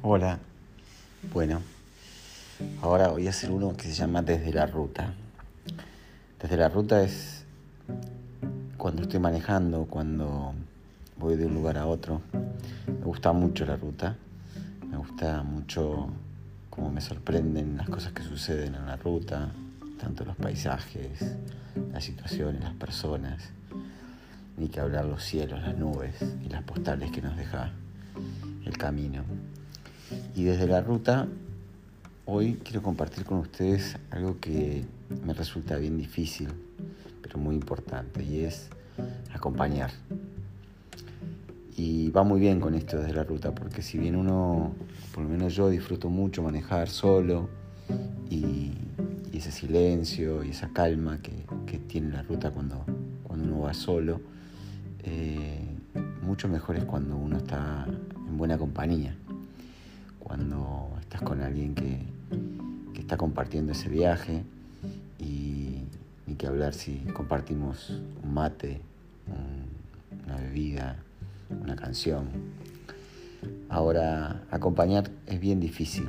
Hola. Bueno, ahora voy a hacer uno que se llama Desde la Ruta. Desde la Ruta es cuando estoy manejando, cuando voy de un lugar a otro. Me gusta mucho la ruta. Me gusta mucho cómo me sorprenden las cosas que suceden en la ruta, tanto los paisajes, las situaciones, las personas, ni que hablar los cielos, las nubes y las postales que nos deja el camino. Y desde la ruta, hoy quiero compartir con ustedes algo que me resulta bien difícil, pero muy importante, y es acompañar. Y va muy bien con esto desde la ruta, porque si bien uno, por lo menos yo, disfruto mucho manejar solo y, ese silencio y esa calma que, tiene la ruta cuando, cuando uno va solo, eh, mucho mejor es cuando uno está en buena compañía cuando estás con alguien que, está compartiendo ese viaje y ni que hablar si compartimos un mate, una bebida, una canción. Ahora, acompañar es bien difícil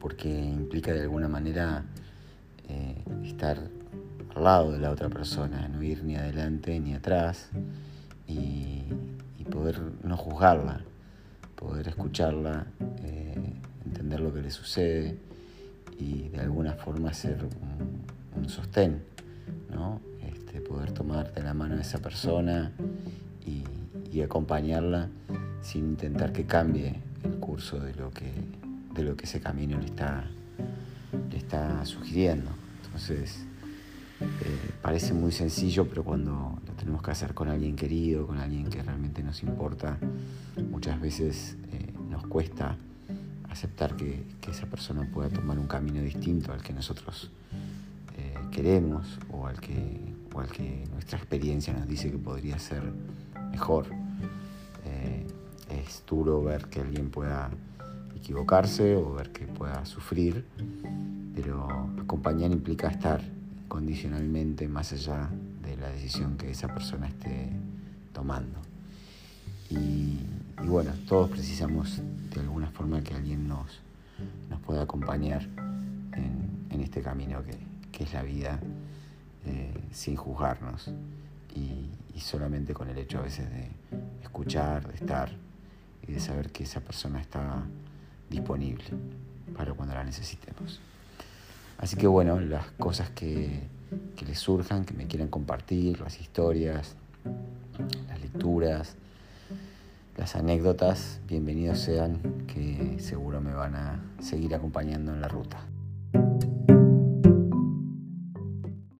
porque implica de alguna manera eh, estar al lado de la otra persona, no ir ni adelante ni atrás y poder no juzgarla, poder escucharla, eh, entender lo que le sucede y de alguna forma ser un, sostén, ¿no? Este, poder tomar de la mano a esa persona y, acompañarla sin intentar que cambie el curso de lo que, de lo que ese camino le está, le está sugiriendo. Entonces, eh, parece muy sencillo, pero cuando lo tenemos que hacer con alguien querido, con alguien que realmente nos importa, muchas veces eh, nos cuesta aceptar que, esa persona pueda tomar un camino distinto al que nosotros eh, queremos o al, que, o al que nuestra experiencia nos dice que podría ser mejor. es duro ver que alguien pueda equivocarse o ver que pueda sufrir, pero acompañar implica estar condicionalmente más allá de la decisión que esa persona esté tomando. Y, bueno, todos precisamos de alguna forma que alguien nos, nos pueda acompañar en, este camino que, es la vida eh, sin juzgarnos y, y solamente con el hecho a veces de escuchar, de estar y de saber que esa persona está disponible para cuando la necesitemos. Así que bueno, las cosas que, les surjan, que me quieran compartir, las historias, las lecturas, las anécdotas, bienvenidos sean, que seguro me van a seguir acompañando en la ruta.